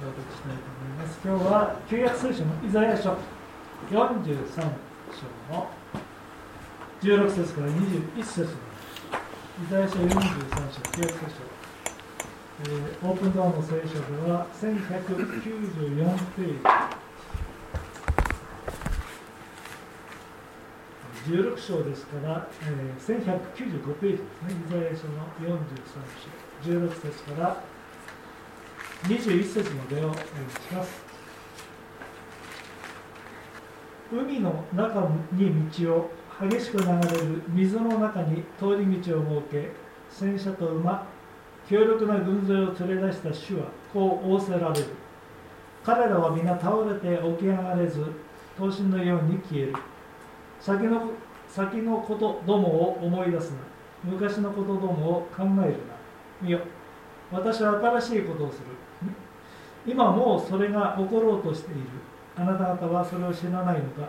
読したいと思います。今日は旧約聖書のイザヤ書43章の16節から21節のイザヤ書43章旧約聖書えー、オープンドアの聖書では1194ページ16章ですから、えー、1195ページですね、イザヤ書の43章、16節から21節までをお読みします。海の中に道を激しく流れる水の中に通り道を設け戦車と馬強力な軍勢を連れ出した主はこう仰せられる。彼らは皆倒れて起き上がれず刀身のように消える。先の先のことどもを思い出すな。昔のことどもを考えるな。見よ。私は新しいことをする。今もうそれが起ころうとしている。あなた方はそれを知らないのか。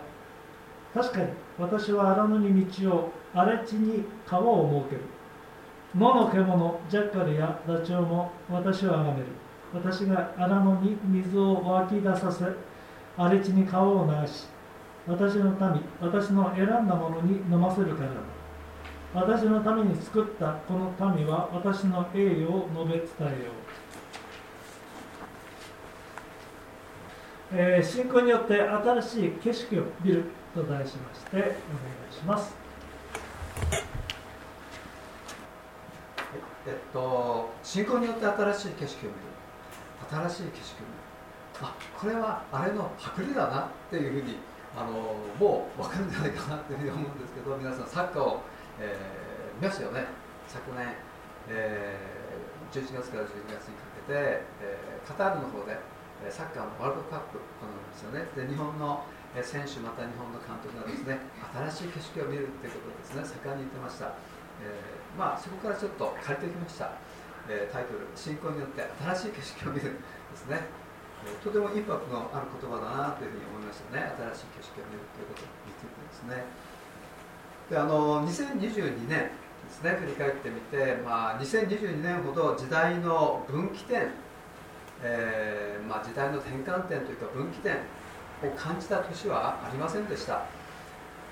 確かに私は荒野に道を荒れ地に川を設ける。野の獣ジャッカルやダチョウも私は崇める。私が荒野に水を湧き出させ荒れ地に川を流し私の民私の選んだものに飲ませるからだ。私のために作ったこの民は私の栄誉を述べ伝えよう、えー、信仰によって新しい景色を見ると題しましてお願いします。えっと、信仰によって新しい景色を見る。新しい景色を見る。あこれはあれのパクリだなっていうふうにあのもう分かるんじゃないかなというふうに思うんですけど皆さんサッカーを、えー、見ましたよね。昨年、えー、11月から12月にかけて、えー、カタールの方でサッカーのワールドカップ行われましたね。で日本の選手また日本の監督がですね新しい景色を見るということをですね盛んに言ってました、えー、まあそこからちょっと借りてきました、えー、タイトル「信仰によって新しい景色を見る」ですね。とてもインパクトのある言葉だなというふうに思いましたね。新しい景色を見るということについてですね。であの2022年ですね。振り返ってみて、まあ、2022年ほど時代の分岐点、えー、まあ、時代の転換点というか分岐点を感じた年はありませんでした、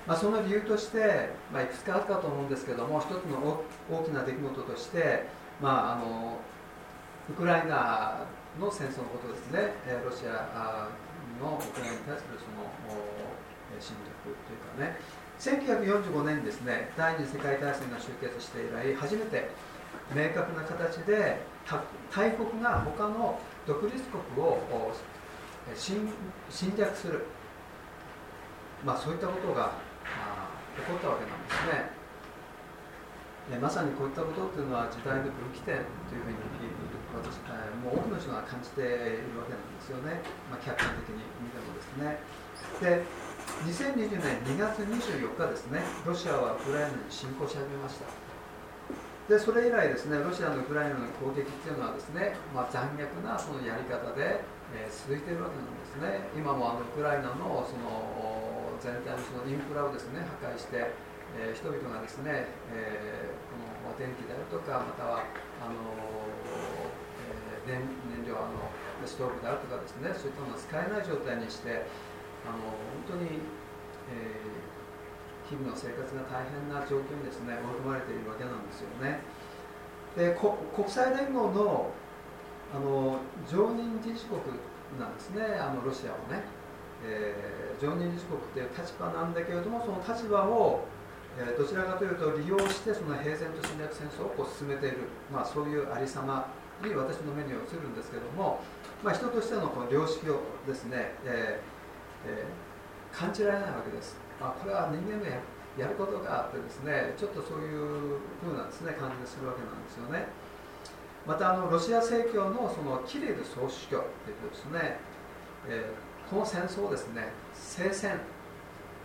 まあ、その理由として、まあ、いくつかあったと思うんですけども一つの大きな出来事として、まあ、あのウクライナの戦争のことですね、えロシアのウクライナに対するその侵略というかね、1945年にですね第二次世界大戦が終結して以来、初めて明確な形で大国が他の独立国を侵略する、まあ、そういったことが、起こったわけなんですね。まさにこういったことっていうのは時代の分岐点というふうに私、え、もう多くの人が感じているわけなんですよね、まあ、客観的に見てもですね。で2020年2月24日ですね、ロシアはウクライナに侵攻し始めました。でそれ以来ですね、ロシアのウクライナの攻撃っていうのはですね、まあ、残虐なそのやり方で、えー、続いているわけなんですね。今もあのウクライナのその全体のそのインフラをですね破壊して、えー、人々がですね、えー、この電気であるとか、またはあの燃燃料あのストーブであるとかですねそういったものを使えない状態にしてあの本当に、えー、日々の生活が大変な状況にですね追い込まれているわけなんですよね。で国際連合のあの常任理事国なんですね。あのロシアはね、えー、常任理事国という立場なんだけれどもその立場をえどちらかというと利用してその平然と侵略戦争をこう進めている、まあ、そういうありさまに私の目に映るんですけども、まあ、人としてのこの良識をですね、えーえー、感じられないわけです、あ、これは人間のややることがあってですねちょっとそういうふうなです、ね、感じがするわけなんですよね。またあのロシア正教のそのキリル総主教というですね、えー、この戦争をですね聖戦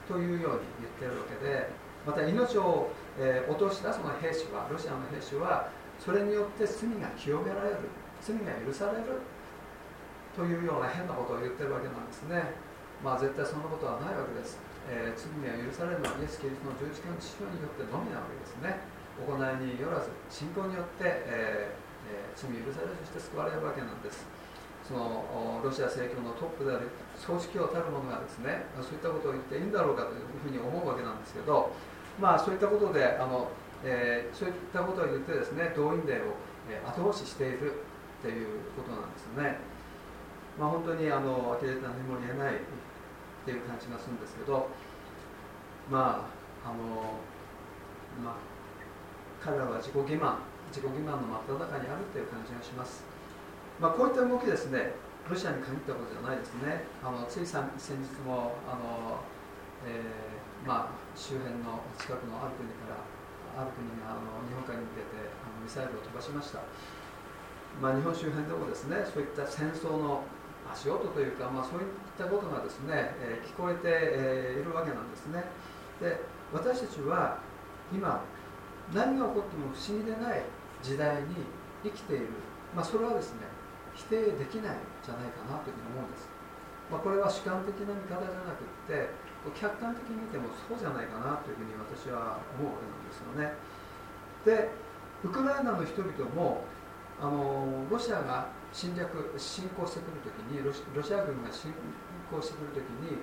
というように言ってるわけでまた命を、えー、落としたその兵士はロシアの兵士はそれによって罪が清められる罪が許されるというような変なことを言ってるわけなんですね。まあ絶対そんなことはないわけです。えー、罪が許されるのはイエス・キリストの十字架の治療によってのみなわけですね。行いによらず信仰によって、えーえー、罪許されそして救われるわけなんです。そのロシア正教のトップである総司教たる者がですねそういったことを言っていいんだろうかというふうに思うわけなんですけどまあそういったことであの、えー、そういったことを言ってですね動員令を後押ししているっていうことなんですね。まあ本当にあの呆れて何も言えないっていう感じがするんですけどまああのまあ彼らは自己欺瞞自己欺瞞の真っ只中にあるっていう感じがします、まあ、こういった動きですねロシアに限ったことじゃないですね。あのつい先日もあの、えー、まあ、周辺の近くのある国からある国があの日本海に向けてあのミサイルを飛ばしました、まあ、日本周辺でもですねそういった戦争の足音というか、まあ、そういったことがですね、えー、聞こえて、いるわけなんですね。で私たちは今何が起こっても不思議でない時代に生きている、まあ、それはですね否定できないんじゃないかなというふうに思うんです、まあ、これは主観的な見方じゃなくって客観的に見てもそうじゃないかなというふうに私は思うわけなんですよね。でウクライナの人々もあのロシアが侵略侵攻してくるときにロシア軍が侵攻してくるときに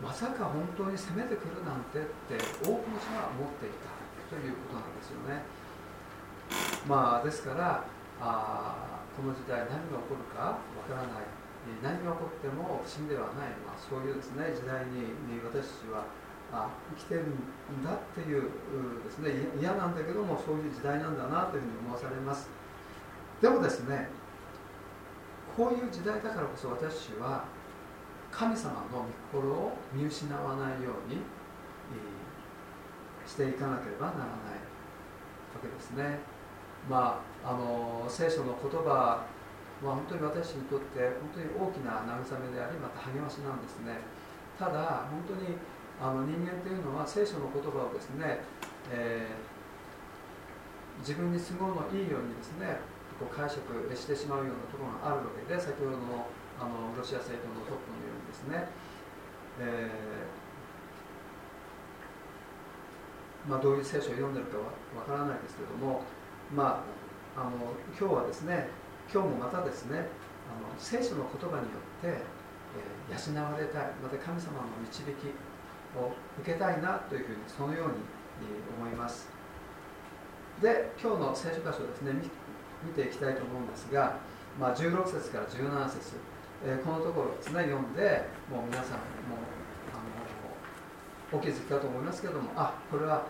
まさか本当に攻めてくるなんてって多くの人が思っていたということなんですよね。まあ、ですからあこの時代何が起こるかわからない。何が起こっても不審ではない、まあ、そういうですね時代に私たちはあ生きてるんだっていうですね嫌なんだけどもそういう時代なんだなというふうに思わされます。でもですねこういう時代だからこそ私は神様の御心を見失わないようにしていかなければならないわけですね。まあ、あの聖書の言葉は本当に私にとって本当に大きな慰めでありまた励ましなんですね。ただ本当にあの人間というのは聖書の言葉をですね、えー、自分に都合のいいようにですねこう解釈してしまうようなところがあるわけで先ほどのあのロシア正教のトップのようにですね、えー、まあ、どういう聖書を読んでるかわからないですけども、まあ、あの今日はですね今日もまたですねあの聖書の言葉によって、えー、養われたいまた神様の導きを受けたいなというふうにそのように思います。で今日の聖書箇所ですね見ていきたいと思うんですが、まあ、16節から17節、えー、このところですね読んでもう皆さんもあのお気づきかと思いますけどもあこれは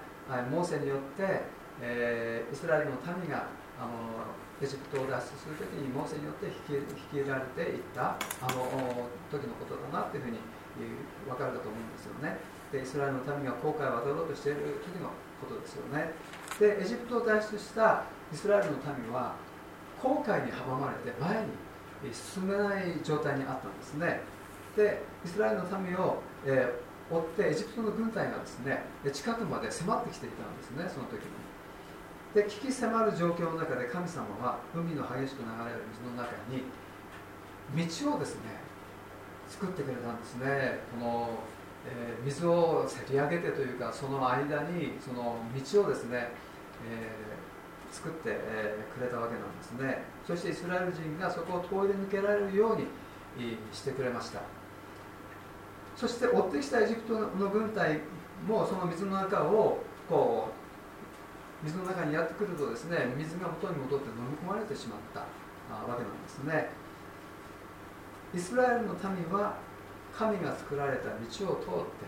モーセによって、えー、イスラエルの民があのエジプトを脱出するときにモーセによって引き引きられていったあの時のことだなというふうに分かるかと思うんですよね。でイスラエルの民が航海を渡ろうとしている時のことですよね。でエジプトを脱出したイスラエルの民は航海に阻まれて前に進めない状態にあったんですね。でイスラエルの民を、えー、追ってエジプトの軍隊がですね近くまで迫ってきていたんですねその時に。で危機迫る状況の中で神様は海の激しく流れる水の中に道をですね作ってくれたんですね。この、えー、水をせり上げてというかその間にその道をですね、えー作って、え、くれたわけなんですね。そしてイスラエル人がそこを通り抜けられるようにしてくれました。そして追ってきたエジプトの軍隊もその水の中をこう水の中にやってくるとですね水が元に戻って飲み込まれてしまったわけなんですね。イスラエルの民は神が作られた道を通って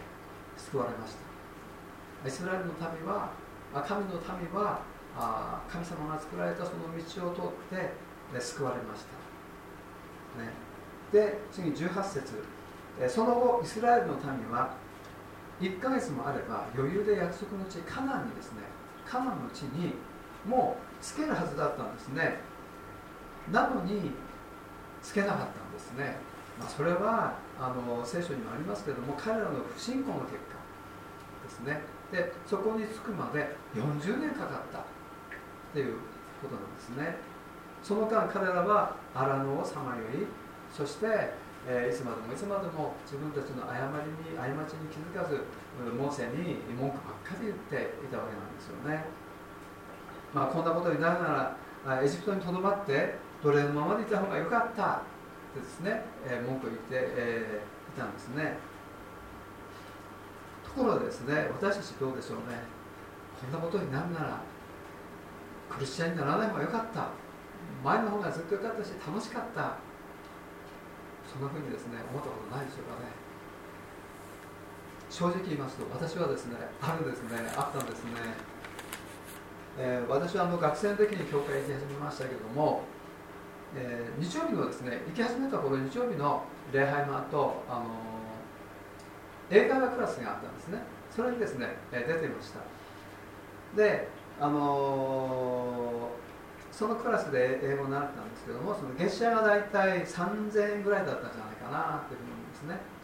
救われました。イスラエルの民は神の民はあ神様が作られたその道を通って救われました、ね、で次18節。その後イスラエルの民は1ヶ月もあれば余裕で約束の地カナンにですねカナンの地にもうつけるはずだったんですね。なのにつけなかったんですね、まあ、それはあの聖書にもありますけども彼らの不信仰の結果ですね。でそこに着くまで40年かかった。っていうことなんですね。その間彼らは荒野をさまよいそして、え、いつまでもいつまでも自分たちの誤りに過ちに気づかずモーセに文句ばっかり言っていたわけなんですよね、まあ、こんなことになるならエジプトにとどまって奴隷のままでいた方が良かった。ってですね、え、文句を言って、え、いたんですね。ところでですね私たちどうでしょうね。こんなことになるならクリスチャンにならない方が良かった。前の方がずっと良かったし楽しかった。そんなふうにですね思ったことないでしょうかね。正直言いますと私はですねあるですねあったんですね、えー、私はあの学生の時に教会行き始めましたけども、えー、日曜日のですね行き始めた頃日曜日の礼拝の後あの英会話クラスがあったんですね。それにですねえ出ていました。であのそのクラスで英語を習ったんですけどもその月謝が大体3000円ぐらいだったんじゃないかなというふうに思うんですね。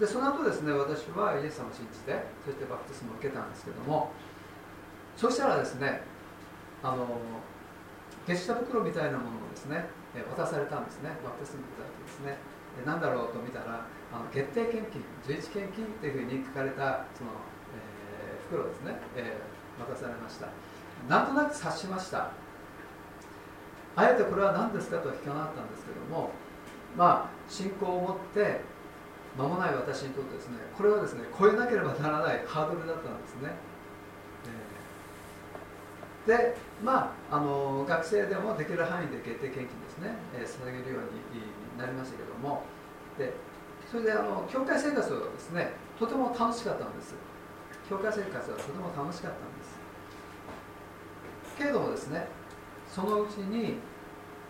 でその後ですね私はイエス様を信じてそしてバプテスマを受けたんですけどもそしたらですねあの月謝袋みたいなものをですね渡されたんですねバプテスマいただいてですね。何だろうと見たらあの月定献金十一献金っていうふうに書かれたその、えー、袋ですね、えー、渡されました。なんとなく察しました。あえてこれは何ですかと聞かなかったんですけどもまあ信仰を持って間もない私にとってですねこれはですね超えなければならないハードルだったんですね、えー、でまああの学生でもできる範囲で決定献金ですね、えー、捧げるようになりましたけども。でそれであの教会生活はですねとても楽しかったんです。教会生活はとても楽しかったんです。けれどもですねそのうちに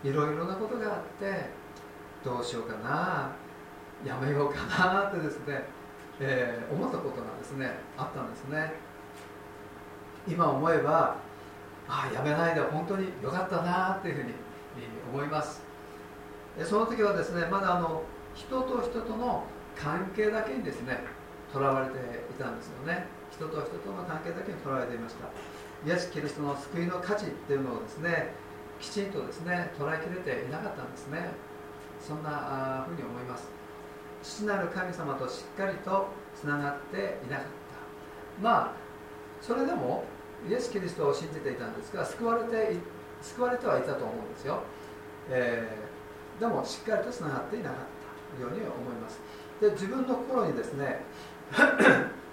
いろいろなことがあってどうしようかなやめようかなってですね、えー、思ったことがですねあったんですね。今思えばああやめないで本当によかったなっていうふうに思います。その時はですねまだあの人と人との関係だけにですねとらわれていたんですよね。人と人との関係だけにとらわれていました。イエス・キリストの救いの価値っていうのをですねきちんとですね捉えきれていなかったんですね。そんなふうに思います。父なる神様としっかりとつながっていなかった。まあそれでもイエス・キリストを信じていたんですが救われて救われてはいたと思うんですよ、えー、でもしっかりとつながっていなかったように思います。で自分の心にですね すいま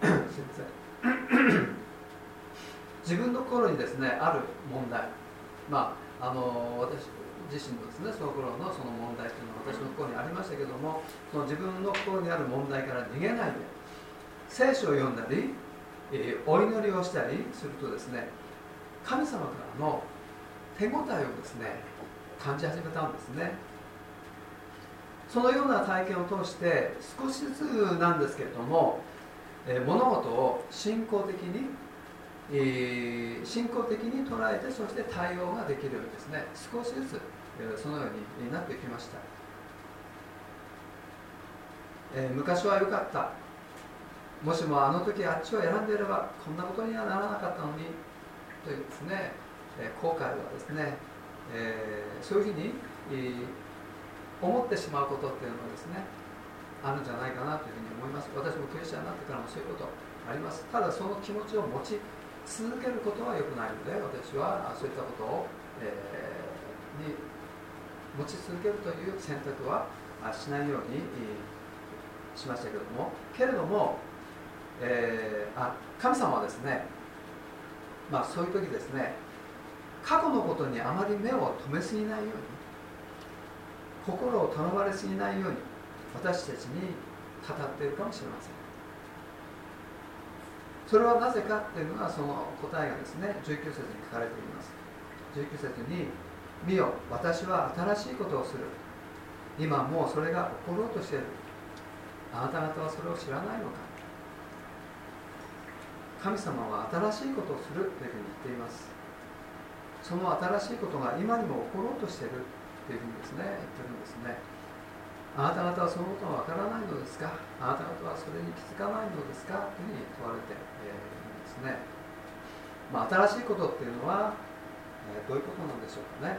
せん。自分の心にですねある問題。まああの私自身のですねその頃のその問題というのは私の心にありましたけどもその自分の心にある問題から逃げないで聖書を読んだり、えー、お祈りをしたりするとですね神様からの手応えをですね感じ始めたんですね。そのような体験を通して少しずつなんですけれども、えー、物事を信仰的にえー、信仰的に捉えてそして対応ができるようにですね。少しずつ、え、そのようになってきました、え、昔は良かった。もしもあの時あっちを選んでいればこんなことにはならなかったのに。というですね、え後悔はですね、えそういうふうに、え思ってしまうことっていうのはですねあるんじゃないかなというふうに思います。私もクリスチャンになってからもそういうことあります。ただその気持ちを持ち続けることは良くないので私はそういったことを、えー、に持ち続けるという選択はしないようにしましたけれども。けれども、えー、あ神様はですねまあそういう時ですね過去のことにあまり目を留めすぎないように心をとらわれすぎないように私たちに語っているかもしれません。それはなぜかっていうのがその答えがですね19節に書かれています。19節に「見よ私は新しいことをする。今もうそれが起ころうとしている。あなた方はそれを知らないのか」神様は新しいことをするというふうに言っています。その新しいことが今にも起ころうとしている。というふうにですね言ってるんですね。あなた方はそのことがわからないのですか。あなた方はそれに気づかないのですか。というふうに問われて。いるね、まあ、新しいことっていうのは、えー、どういうことなんでしょうかね。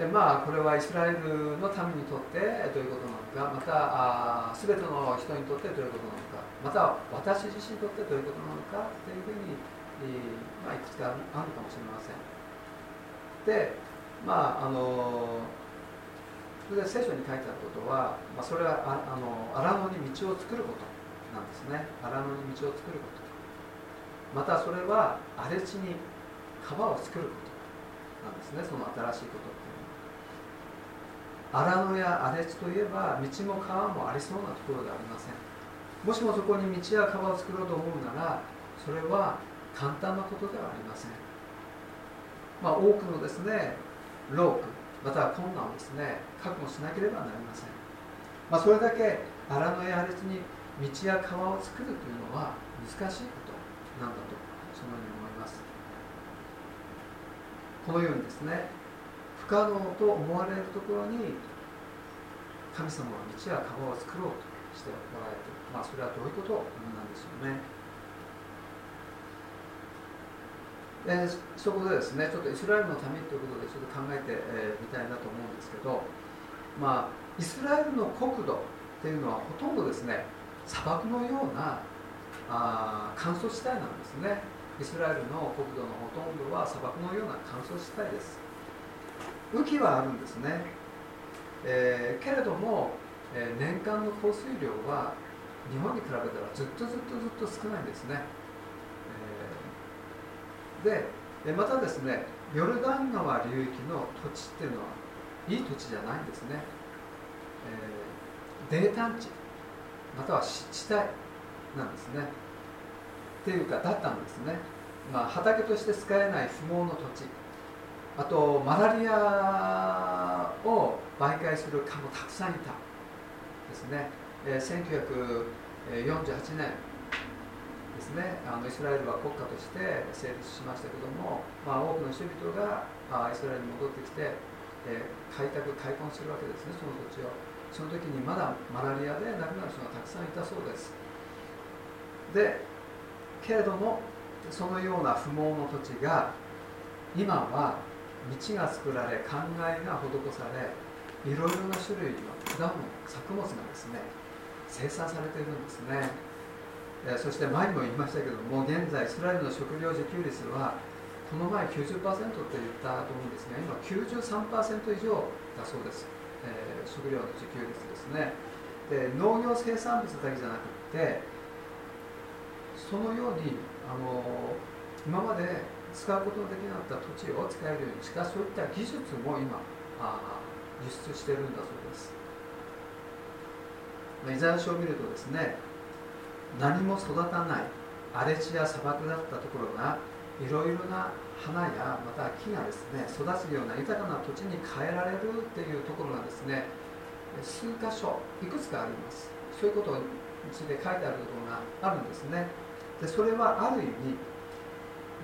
えまあこれはイスラエルの民にとってどういうことなのか。またあ全ての人にとってどういうことなのか。また私自身にとってどういうことなのか。というふうに、え、まあ、いくつかあるかもしれません。でまああのそれで聖書に書いてあることは、まあ、それはああの荒野に道を作ることなんですね。荒野に道を作ること。またそれは荒れ地に川を作ることなんですね。その新しいことって荒野や荒れ地といえば道も川もありそうなところではありません。もしもそこに道や川を作ろうと思うならそれは簡単なことではありません。まあ、多くのですね労苦または困難をですね覚悟しなければなりません、まあ、それだけ荒野や荒れ地に道や川を作るというのは難しいことなんだとそのように思います。このようにですね不可能と思われるところに神様は道や川を作ろうとしておられてまあそれはどういうことなんでしょうね。えー、そこでですねちょっとイスラエルの民ということでちょっと考えてみ、えー、たいなと思うんですけどまあイスラエルの国土っていうのはほとんどですね砂漠のようなあ乾燥地帯なんですね。イスラエルの国土のほとんどは砂漠のような乾燥地帯です。雨季はあるんですね、えー、けれども、えー、年間の降水量は日本に比べたらずっとずっとずっと少ないんですね、えー、でまたですねヨルダン川流域の土地っていうのはいい土地じゃないんですね、え、泥炭地または湿地帯なんですね。ていうかだったんですね、まあ、畑として使えない不毛の土地。あとマラリアを媒介する蚊もたくさんいたですね、えー、1948年ですね。あのイスラエルは国家として成立しましたけども、まあ、多くの人々があイスラエルに戻ってきて、えー、開拓開墾するわけですねその土地を。その時にまだマラリアで亡くなる人がたくさんいたそうです。でけれどもそのような不毛の土地が今は道が作られ考えが施されいろいろな種類の果物作物がですね生産されているんですね。そして前にも言いましたけども現在イスラエルの食料自給率はこの前90%って言ったと思うんですが今93%以上だそうです、えー、食料の自給率ですね。で農業生産物だけじゃなくてそのようにあの今まで使うことのできなかった土地を使えるようにしかそういった技術も今あ輸出してるんだそうです。イザヤ書を見るとですね何も育たない荒れ地や砂漠だったところがいろいろな花やまた木がですね育つような豊かな土地に変えられるっていうところがですね数箇所いくつかあります。そういうことについて書いてあるところがあるんですね。でそれはある意味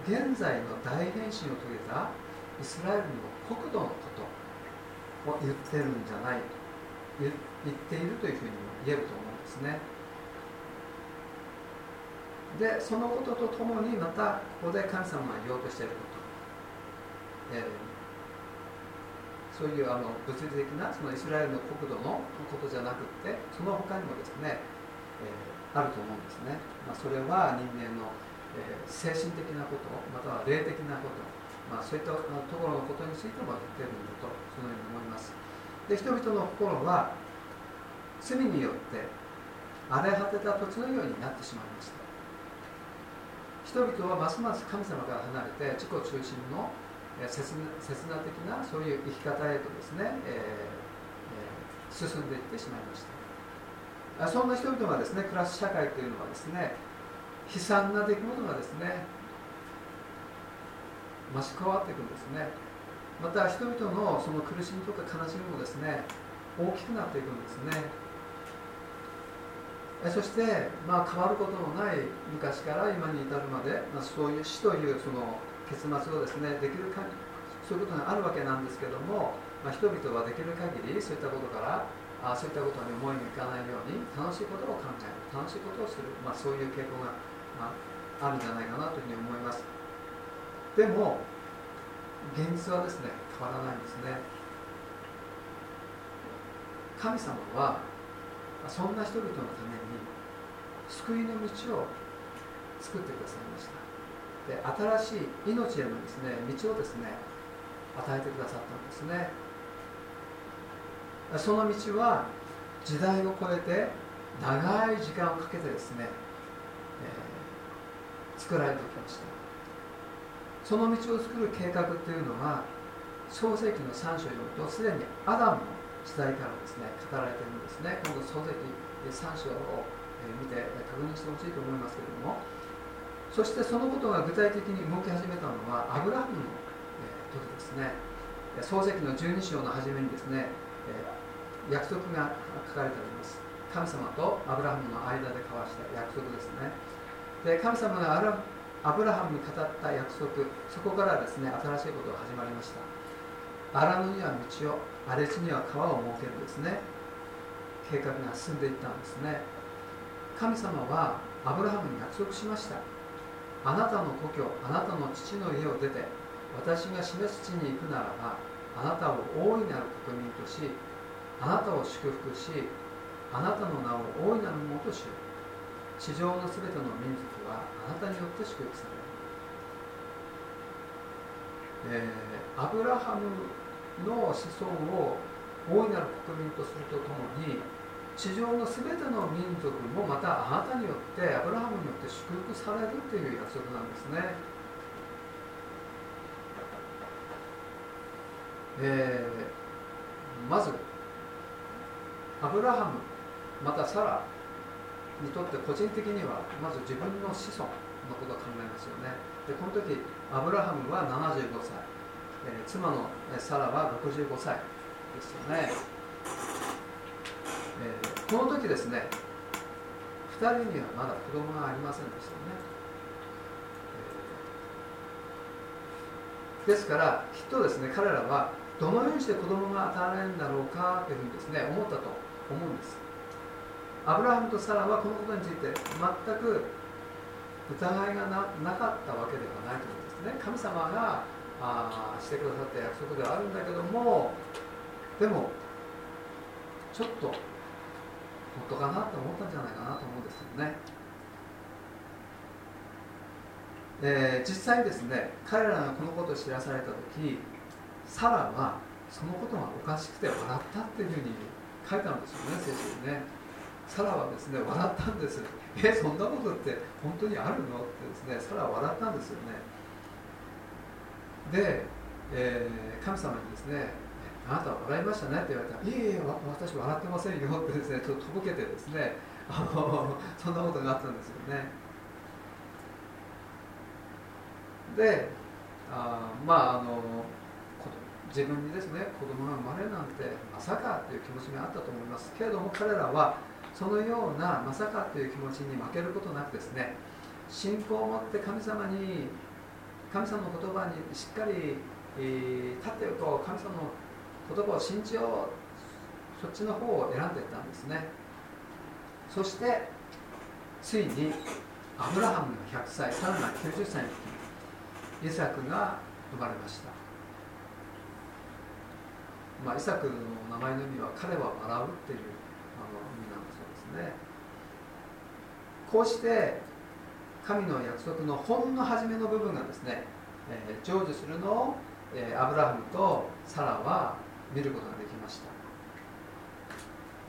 現在の大変身を遂げたイスラエルの国土のことを言ってるんじゃないと言っているというふうにも言えると思うんですね。でそのこととともにまたここで神様が言おうとしていること、えー、そういうあの物理的なそのイスラエルの国土のことじゃなくてその他にもですね、えー、あると思うんですね、まあ、それは人間のえー、精神的なことまたは霊的なこと、まあ、そういったところのことについても言ってるんだとそのように思います。で人々の心は罪によって荒れ果てた土地のようになってしまいました。人々はますます神様から離れて自己中心の切な的なそういう生き方へとですね、えー、進んでいってしまいました。そんな人々がですね暮らす社会というのはですね悲惨な出来事がですね増し加わっていくんですね。また人々のその苦しみとか悲しみもですね大きくなっていくんですね。そして、まあ、変わることのない昔から今に至るまで、まあ、そういう死というその結末をですねできるかそういうことがあるわけなんですけども、まあ、人々はできる限りそういったことからあそういったことに思いがいかないように楽しいことを考える楽しいことをする、まあ、そういう傾向がまあ、あるんじゃないかなというふうに思います。でも現実はですね変わらないんですね。神様はそんな人々のために救いの道を作ってくださいました。で新しい命へのですね道をですね与えてくださったんですね。その道は時代を超えて長い時間をかけてですね、えー、作られてきました。その道を作る計画っていうのは創世紀の3章によるとすでにアダムの時代からですね語られているんですね。今度創世紀3章を見て確認してほしいと思いますけれども。そしてそのことが具体的に動き始めたのはアブラハムの時ですね。創世紀の12章の初めにですね約束が書かれております。神様とアブラハムの間で交わした約束ですね。で神様がアブラハムに語った約束そこからですね新しいことが始まりました。荒野には道を荒れ地には川を設けるですね。計画が進んでいったんですね。神様はアブラハムに約束しました。あなたの故郷あなたの父の家を出て私が示す地に行くならばあなたを大いなる国民としあなたを祝福しあなたの名を大いなるものとしよう地上のすべての民族はあなたによって祝福される、えー、アブラハムの子孫を大いなる国民とするとともに地上のすべての民族もまたあなたによってアブラハムによって祝福されるという約束なんですね。えー、まずアブラハムまたサラにとって個人的にはまず自分の子孫のことを考えますよね。でこの時アブラハムは75歳、えー、妻のサラは65歳ですよね。えー、この時ですね2人にはまだ子供がありませんでしたね、ですからきっとですね彼らはどのようにして子供が与えられるんだろうかというふうにですね思ったと思うんですアブラハムとサラはこのことについて全く疑いがななかったわけではないと思うんですね神様があしてくださった約束ではあるんだけどもでもちょっと本当かなと思ったんじゃないかなと思うんですよね。えー、実際ですね彼らがこのことを知らされた時サラはそのことがおかしくて笑ったっていうふうに書いてあるんですよね聖書にね。サラはですね笑ったんですえそんなことって本当にあるの？ってですねサラは笑ったんですよね。で、えー、神様にですねあなたは笑いましたね？って言われたら、いえいえ、私笑ってませんよってですね、ちょっととぼけてですね、あのそんなことがあったんですよね。で、あまああの、自分にですね、子供が生まれるなんてまさかという気持ちがあったと思います。けれども彼らは、そのようなまさかという気持ちに負けることなくですね、信仰を持って神様に、神様の言葉にしっかり、立っていると、神様の言葉を信じようそっちの方を選んでいったんですねそしてついにアブラハムが100歳サラが90歳の時イサクが生まれましたまあ、イサクの名前の意味は彼は笑うっていうあの意味なんだそうですね。こうして神の約束のほんの初めの部分がですね、えー、成就するのを、えー、アブラハムとサラは見ることができました。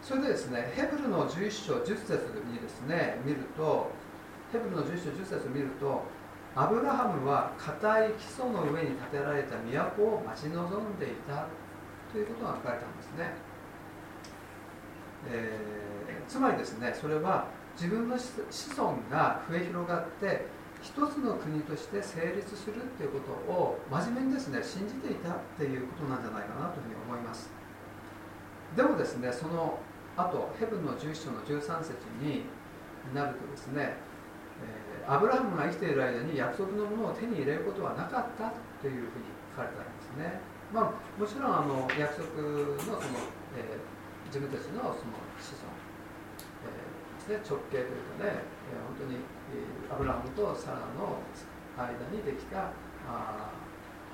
それでですねヘブルの11章10節にですね見るとヘブルの11章10節を見るとアブラハムは固い基礎の上に建てられた都を待ち望んでいた。ということが書かれたんですね、えー、つまりですねそれは自分の子孫が増え広がって一つの国として成立するっていうことを真面目にですね信じていたっていうことなんじゃないかなというふうに思います。でもですねその後ヘブンの11章の13節になるとですね、えー、アブラハムが生きている間に約束のものを手に入れることはなかったというふうに書かれてありますね。まあもちろんあの約束のその、えー、自分たちのその子孫、えー、ね直系というかね、えー、本当にアブラハムとサラの間にできたあ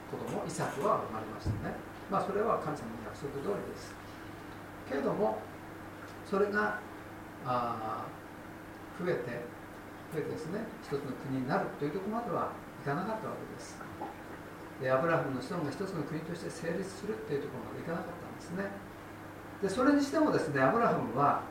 子供イサクは生まれましたね、まあ、それは神様の約束通りです。けれどもそれがあ増えて増えてですね一つの国になるというところまではいかなかったわけです。でアブラハムの子孫が一つの国として成立するというところまでいかなかったんですね。でそれにしてもですねアブラハムは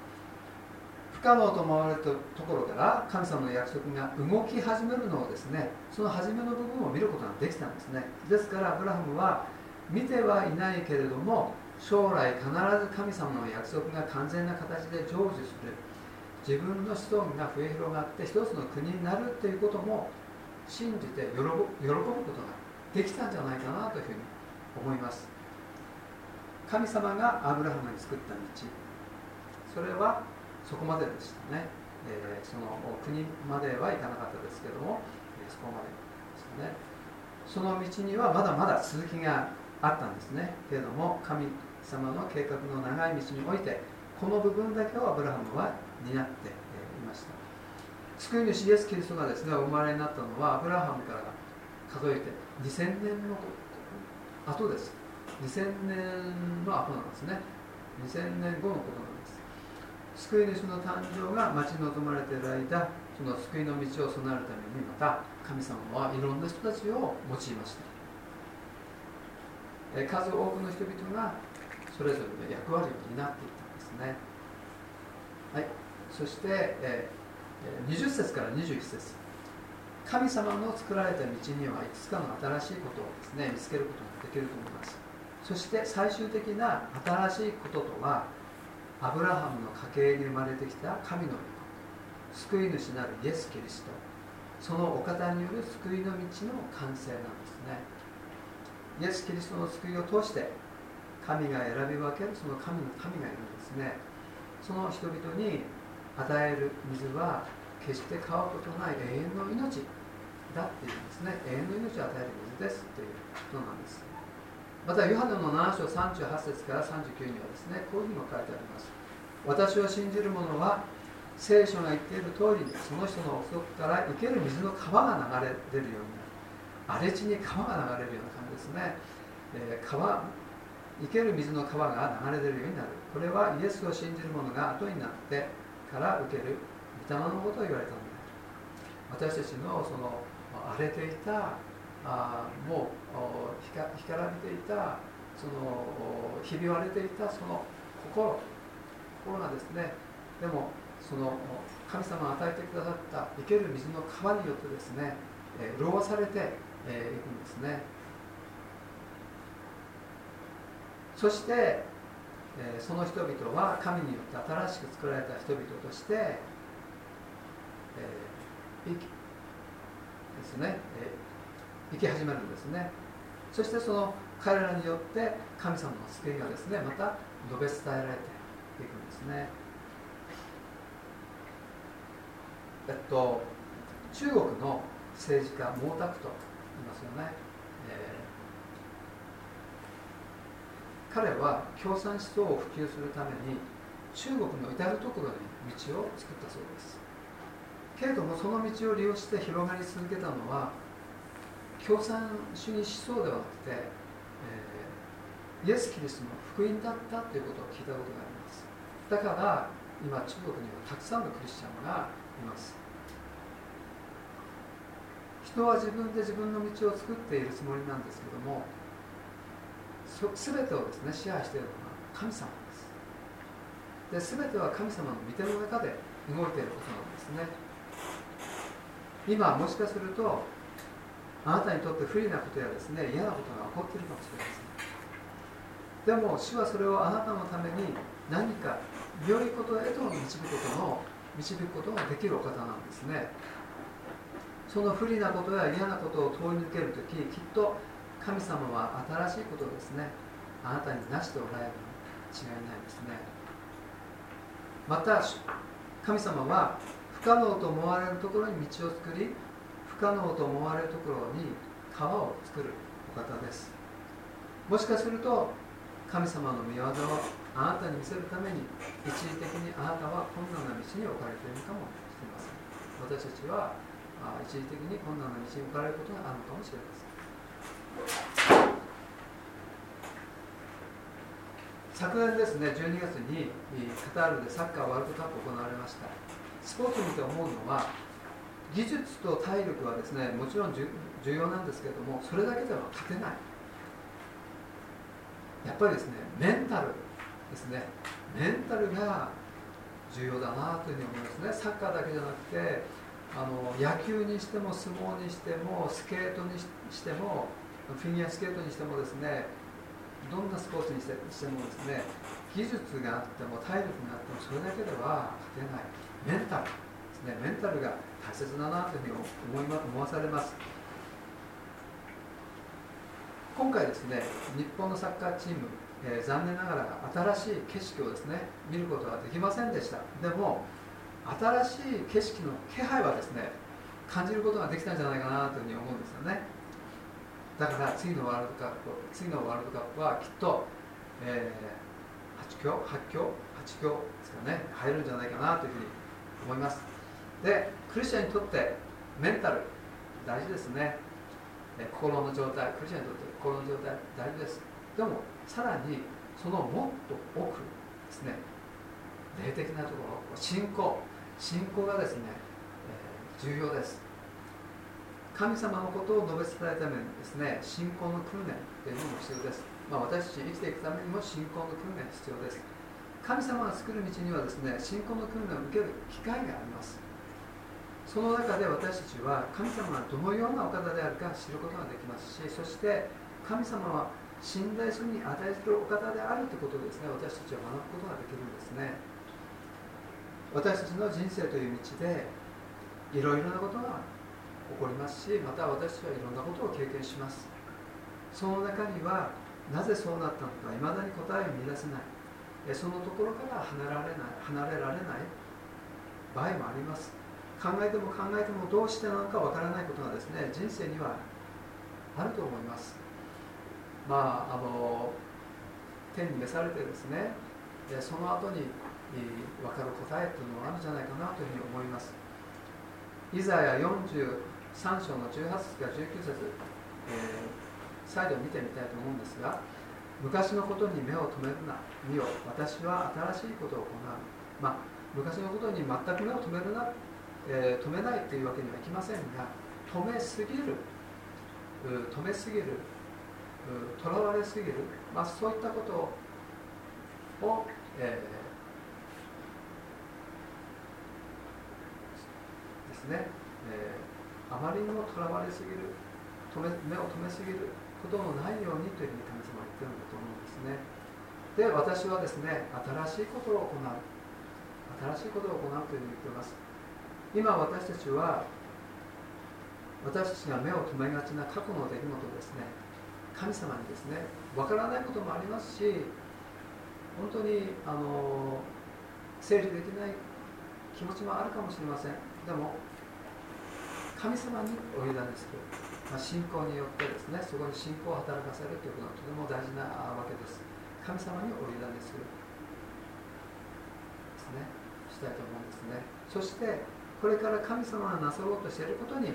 不可能と思われるところから神様の約束が動き始めるのをですねその初めの部分を見ることができたんですね。ですからアブラハムは見てはいないけれども将来必ず神様の約束が完全な形で成就する。自分の子孫が増え広がって一つの国になるということも信じて喜ぶことができたんじゃないかなというふうに思います。神様がアブラハムに作った道。それはそこまででしたね、えー、その国まではいかなかったですけども、え、そこまででしたね。その道にはまだまだ続きがあったんですね。けれども神様の計画の長い道においてこの部分だけをアブラハムは担っていました。救い主イエス・キリストがですねお生まれになったのはアブラハムから数えて2000年の後です。2000年の後なんですね。2000年後のことなんです。救い主の誕生が待ち望まれている間その救いの道を備えるためにまた神様はいろんな人たちを用いました。数多くの人々がそれぞれの役割を担っていったんですね。はい。そして、えー、20節から21節。神様の作られた道にはいくつかの新しいことをですね見つけることができると思います。そして最終的な新しいこととはアブラハムの家系に生まれてきた神の御救い主なるイエス・キリスト。そのお方による救いの道の完成なんですね。イエス・キリストの救いを通して神が選び分けるその神の神がいるんですね。その人々に与える水は決して買うことない永遠の命だっていうんですね。永遠の命を与える水ですっていうことなんです。またヨハネの7章38節から39にはですねこういうふうにも書いてあります。私を信じる者は聖書が言っている通りにその人の奥底から生ける水の川が流れ出るようになる。荒れ地に川が流れるような感じですね、えー、川生ける水の川が流れ出るようになる。これはイエスを信じる者が後になってから受ける御霊のことを言われたので私たちのその荒れていたあもう干からびていたそのひび割れていたその心。心がですねでもその神様が与えてくださった生ける水の川によってですね、えー、潤されてい、えー、くんですね。そしてえその人々は神によって新しく作られた人々として、えー、生きですね、えー、生き始めるんですねそしてその彼らによって神様の救いがですねまた述べ伝えられていくんですねえっと中国の政治家毛沢東と言いますよね彼は共産思想を普及するために中国の至る所に道を作ったそうですけれどもその道を利用して広がり続けたのは共産主義思想ではなくて、えー、イエス・キリストの福音だったということを聞いたことがあります。だから今中国にはたくさんのクリスチャンがいます。人は自分で自分の道を作っているつもりなんですけども全てをですね支配しているのは神様です。で全ては神様の御手の中で動いていることなんですね。今もしかするとあなたにとって不利なことやですね嫌なことが起こっているかもしれません。でも主はそれをあなたのために何か良いことへと導くことの導くことができるお方なんですね。その不利なことや嫌なことを通り抜けるとききっと神様は新しいことをですねあなたになしておられるに違いないですね。また神様は可能と思われるところに道を作り不可能と思われるところに川を作るお方です。もしかすると神様の御業をあなたに見せるために一時的にあなたは困難な道に置かれているかもしれません。私たちは一時的に困難な道に置かれることがあるのかもしれません。昨年ですね12月にカタールでサッカーワールドカップ行われました。スポーツを見て思うのは技術と体力はですねもちろん重要なんですけれどもそれだけでは勝てない。やっぱりですねメンタルですね。メンタルが重要だなというふうに思いますね。サッカーだけじゃなくてあの野球にしても相撲にしてもスケートにしてもフィギュアスケートにしてもですねどんなスポーツにしてしてもですね技術があっても体力があってもそれだけでは勝てない。メンタル。ですね。メンタルが大切だなというふうに思い思わされます。今回ですね日本のサッカーチーム、えー、残念ながら新しい景色をですね見ることはできませんでした。でも新しい景色の気配はですね感じることができたんじゃないかなというふうに思うんですよね。だから次のワールドカップ次のワールドカップはきっと、えー、8強8強8強ですかね入るんじゃないかなというふうに思います。でクリスチャンにとってメンタル大事ですね。心の状態クリスチャンにとって心の状態大事です。でもさらにそのもっと奥ですね。霊的なところ信仰。信仰がですね、えー、重要です。神様のことを述べ伝えるためにですね信仰の訓練というのも必要です、まあ、私たち生きていくためにも信仰の訓練必要です。神様が作る道にはですね信仰の訓練を受ける機会があります。その中で私たちは神様がどのようなお方であるか知ることができますしそして神様は信頼するに値するお方であるということをですね私たちは学ぶことができるんですね。私たちの人生という道でいろいろなことが起こりますしまた私たちはいろんなことを経験します。その中にはなぜそうなったのかいまだに答えを見出せない。そのところから離れられない離れられない場合もあります。考えても考えてもどうしてなのかわからないことがですね人生にはあると思います。まああの天に召されてですねその後に分かる答えというのがあるんじゃないかなというふうに思います。イザヤ43章の18節から19節、えー、再度見てみたいと思うんですが昔のことに目を留めるな。見よ。私は新しいことを行う。まあ昔のことに全く目を留めるな、えー、止めないというわけにはいきませんが止めすぎる。止めすぎる。とらわれすぎる、まあ、そういったことを、えー、ですね、えーあまりにもとらわれすぎる。止め目を止めすぎる。ことのないようにというふうに神様は言ってるんだと思うんですね。で私はですね新しいことを行う新しいことを行うというふうに言ってます。今私たちは私たちが目を留めがちな過去の出来事ですね。神様にですねわからないこともありますし本当にあの整理できない気持ちもあるかもしれません。でも神様にお委ねする、まあ、信仰によってですねそこに信仰を働かせるということがとても大事なわけです。神様にお委ねするですね。したいと思うんですね。そしてこれから神様がなさろうとしていることに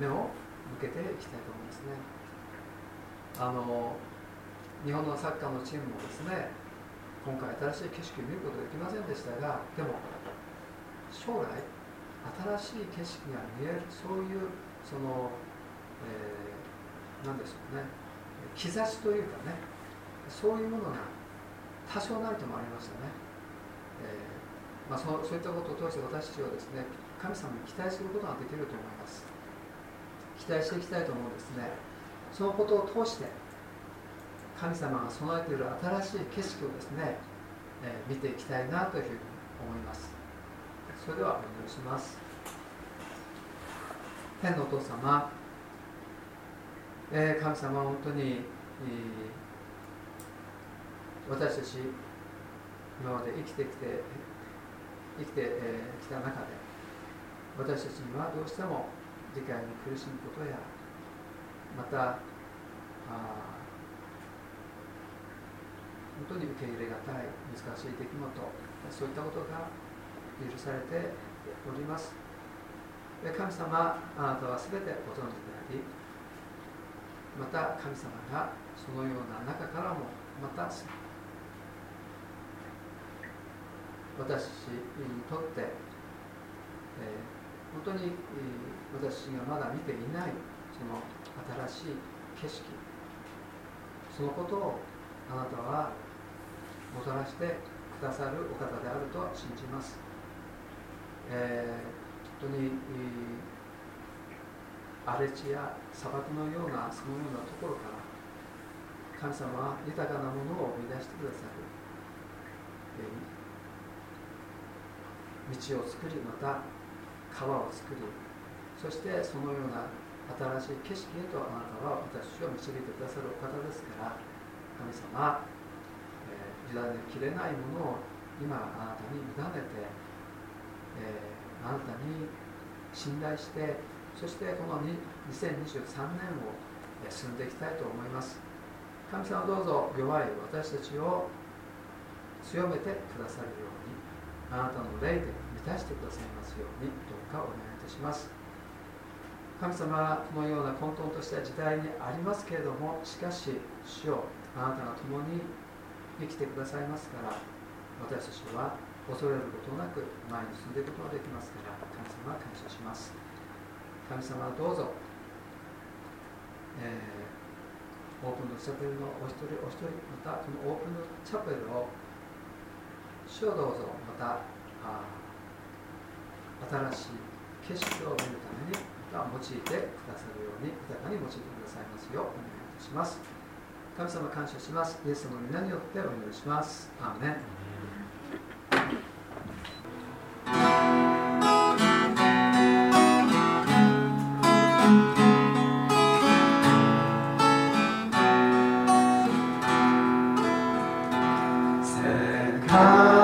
目を向けていきたいと思うんですね。あの日本のサッカーのチームもですね今回新しい景色を見ることができませんでしたがでも将来新しい景色が見えるそういうその、えー、何でしょうね。兆しというかねそういうものが多少なりともありましたね、えー、まあ、そうそういったことを通して私たちはですね神様に期待することができると思います。期待していきたいと思うんですね。そのことを通して神様が備えている新しい景色をですね、えー、見ていきたいなというふうに思います。それではお願いします。天のお父様、え、神様は本当に、私たち今まで生きてきて生きてき、えー、た中で私たちにはどうしても理解に苦しむことやまた本当に受け入れがたい難しい出来事そういったことが許されております。神様あなたは全てご存知でありまた神様がそのような中からもまた私にとって、えー、本当に、私がまだ見ていないその新しい景色。そのことをあなたはもたらしてくださるお方であると信じます、えー、本当に、荒れ地や砂漠のようなそのようなところから神様は豊かなものを生み出してくださる、え、道を作りまた川を作りそしてそのような新しい景色へとあなたは私を導いてくださるお方ですから神様、えー、委ねきれないものを今あなたに委ねて、えー、あなたに信頼してそしてこの2023年を進んでいきたいと思います。神様どうぞ弱い私たちを強めてくださるようにあなたの霊で満たしてくださいますようにどうかお願いいたします。神様はこのような混沌とした時代にありますけれどもしかし主よあなたが共に生きてくださいますから私たちは恐れることなく前に進んでいくことができますから神様は感謝します。神様どうぞ、えー、オープンのチャペルのお一人お一人またこのオープンのチャペルを主をどうぞまた新しい景色を見るためにまた用いてくださるように豊かに用いてくださいますようお願いいたします。神様感謝します。イエス様の皆によってお祈りします。アーメン。Ah.